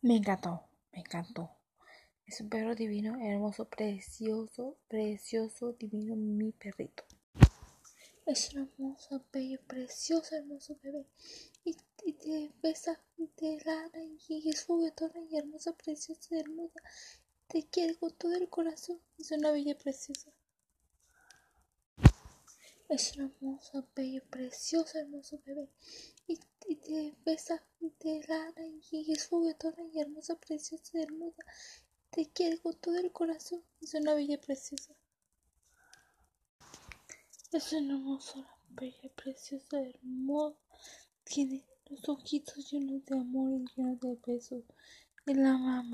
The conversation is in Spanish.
Me encantó, me encantó. Es un perro divino, hermoso, precioso, precioso, divino, mi perrito. Es un hermoso, bello, precioso, hermoso bebé. Y, te besa, y te ladra, y es juguetona, y hermosa, preciosa, hermosa. Te quiere con todo el corazón. Es una bella preciosa. Es un hermoso, bello, precioso, hermoso bebé. Y, te besa, y te ladra, y es juguetona, y hermosa, preciosa, hermosa. Te quiere con todo el corazón. Es una bella preciosa. Es una hermosa, bella, preciosa, hermosa. Tiene los ojitos llenos de amor y llenos de besos. Y la mamá.